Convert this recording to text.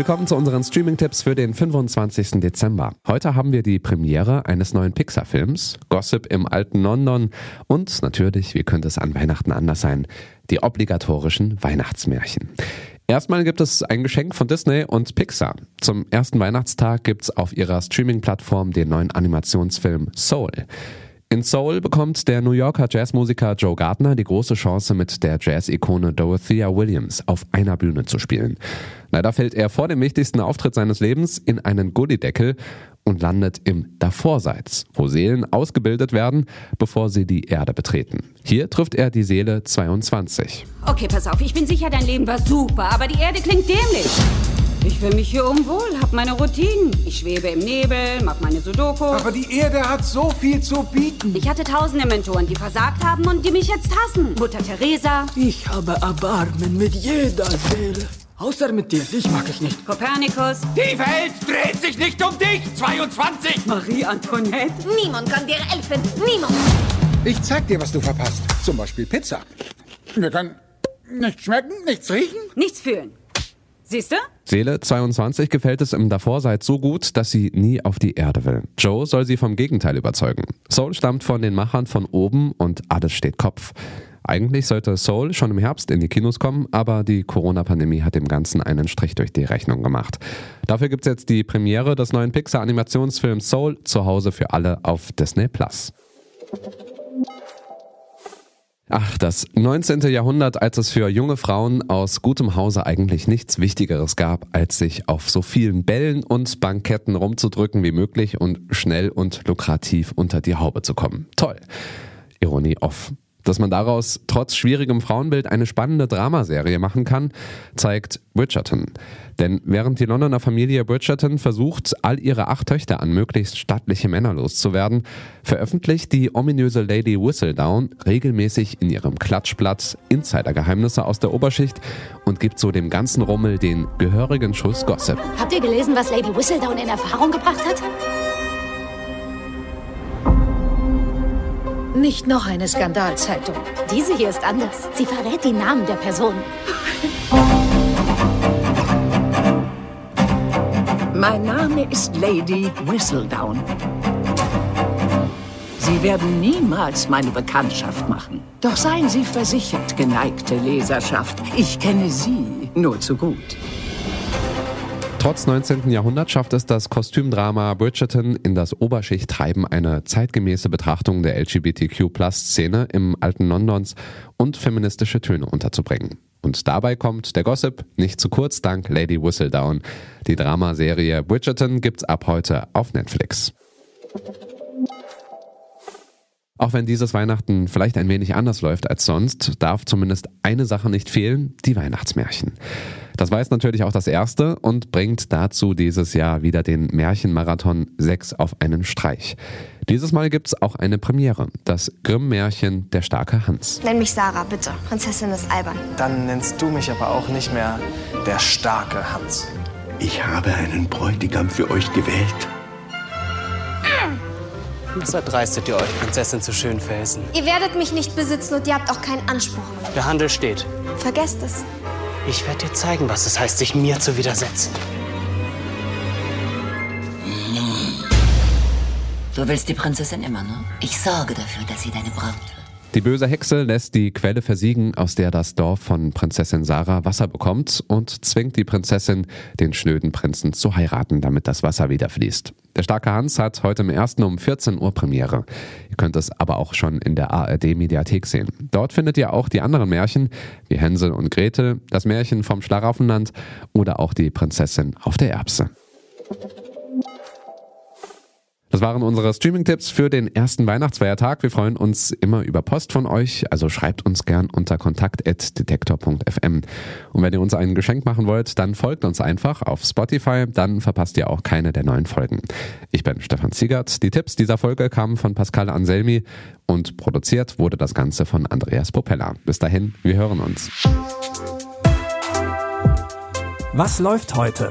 Willkommen zu unseren Streaming-Tipps für den 25. Dezember. Heute haben wir die Premiere eines neuen Pixar-Films, Gossip im alten London und natürlich, wie könnte es an Weihnachten anders sein, die obligatorischen Weihnachtsmärchen. Erstmal gibt es ein Geschenk von Disney und Pixar. Zum ersten Weihnachtstag gibt es auf ihrer Streaming-Plattform den neuen Animationsfilm Soul. In Soul bekommt der New Yorker Jazzmusiker Joe Gardner die große Chance, mit der Jazz-Ikone Dorothea Williams auf einer Bühne zu spielen. Leider fällt er vor dem wichtigsten Auftritt seines Lebens in einen Gullideckel und landet im Davorseits, wo Seelen ausgebildet werden, bevor sie die Erde betreten. Hier trifft er die Seele 22. Okay, pass auf, ich bin sicher, dein Leben war super, aber die Erde klingt dämlich. Ich fühle mich hier unwohl, hab meine Routinen. Ich schwebe im Nebel, mach meine Sudoku. Aber die Erde hat so viel zu bieten. Ich hatte tausende Mentoren, die versagt haben und die mich jetzt hassen. Mutter Teresa, Ich habe Erbarmen mit jeder Seele. Außer mit dir, dich mag ich nicht. Kopernikus, Die Welt dreht sich nicht um dich, 22. Marie Antoinette. Niemand kann dir helfen. Niemand. Ich zeig dir, was du verpasst. Zum Beispiel Pizza. Wir können nichts schmecken, nichts riechen. Nichts fühlen. Siehst du? Seele 22 gefällt es im Davorseits so gut, dass sie nie auf die Erde will. Joe soll sie vom Gegenteil überzeugen. Soul stammt von den Machern von oben und alles steht Kopf. Eigentlich sollte Soul schon im Herbst in die Kinos kommen, aber die Corona-Pandemie hat dem Ganzen einen Strich durch die Rechnung gemacht. Dafür gibt's jetzt die Premiere des neuen Pixar-Animationsfilms Soul zu Hause für alle auf Disney Plus. Ach, das 19. Jahrhundert, als es für junge Frauen aus gutem Hause eigentlich nichts Wichtigeres gab, als sich auf so vielen Bällen und Banketten rumzudrücken wie möglich und schnell und lukrativ unter die Haube zu kommen. Toll. Ironie off. Dass man daraus trotz schwierigem Frauenbild eine spannende Dramaserie machen kann, zeigt Bridgerton. Denn während die Londoner Familie Bridgerton versucht, all ihre acht Töchter an möglichst stattliche Männer loszuwerden, veröffentlicht die ominöse Lady Whistledown regelmäßig in ihrem Klatschblatt Insidergeheimnisse aus der Oberschicht und gibt so dem ganzen Rummel den gehörigen Schuss Gossip. Habt ihr gelesen, was Lady Whistledown in Erfahrung gebracht hat? Nicht noch eine Skandalzeitung. Diese hier ist anders. Sie verrät die Namen der Personen. Mein Name ist Lady Whistledown. Sie werden niemals meine Bekanntschaft machen. Doch seien Sie versichert, geneigte Leserschaft, ich kenne Sie nur zu gut. Trotz 19. Jahrhundert schafft es das Kostümdrama Bridgerton in das Oberschichttreiben eine zeitgemäße Betrachtung der LGBTQ-Plus-Szene im alten Londons und feministische Töne unterzubringen. Und dabei kommt der Gossip nicht zu kurz dank Lady Whistledown. Die Dramaserie Bridgerton gibt's ab heute auf Netflix. Auch wenn dieses Weihnachten vielleicht ein wenig anders läuft als sonst, darf zumindest eine Sache nicht fehlen, die Weihnachtsmärchen. Das weiß natürlich auch das erste und bringt dazu dieses Jahr wieder den Märchenmarathon 6 auf einen Streich. Dieses Mal gibt's auch eine Premiere, das Grimm-Märchen Der starke Hans. Nenn mich Sarah, bitte. Prinzessin ist albern. Dann nennst du mich aber auch nicht mehr der starke Hans. Ich habe einen Bräutigam für euch gewählt. Weshalb dreistet ihr euch, Prinzessin zu Schönfelsen? Ihr werdet mich nicht besitzen und ihr habt auch keinen Anspruch. Der Handel steht. Vergesst es. Ich werde dir zeigen, was es heißt, sich mir zu widersetzen. Du willst die Prinzessin immer, ne? Ich sorge dafür, dass sie deine Braut wird. Die böse Hexe lässt die Quelle versiegen, aus der das Dorf von Prinzessin Sarah Wasser bekommt und zwingt die Prinzessin, den schnöden Prinzen zu heiraten, damit das Wasser wieder fließt. Der starke Hans hat heute im ersten um 14 Uhr Premiere. Ihr könnt es aber auch schon in der ARD-Mediathek sehen. Dort findet ihr auch die anderen Märchen, wie Hänsel und Gretel, das Märchen vom Schlaraffenland oder auch die Prinzessin auf der Erbse. Das waren unsere Streaming-Tipps für den ersten Weihnachtsfeiertag. Wir freuen uns immer über Post von euch, also schreibt uns gern unter kontakt.detektor.fm. Und wenn ihr uns ein Geschenk machen wollt, dann folgt uns einfach auf Spotify, dann verpasst ihr auch keine der neuen Folgen. Ich bin Stefan Ziegert. Die Tipps dieser Folge kamen von Pascal Anselmi und produziert wurde das Ganze von Andreas Popella. Bis dahin, wir hören uns. Was läuft heute?